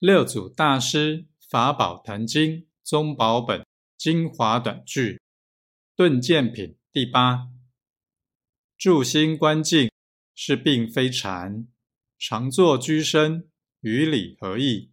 六祖大师《法宝坛经》宗宝本精华短句，顿见品第八。住心观境是并非禅，常坐居身，与理合意。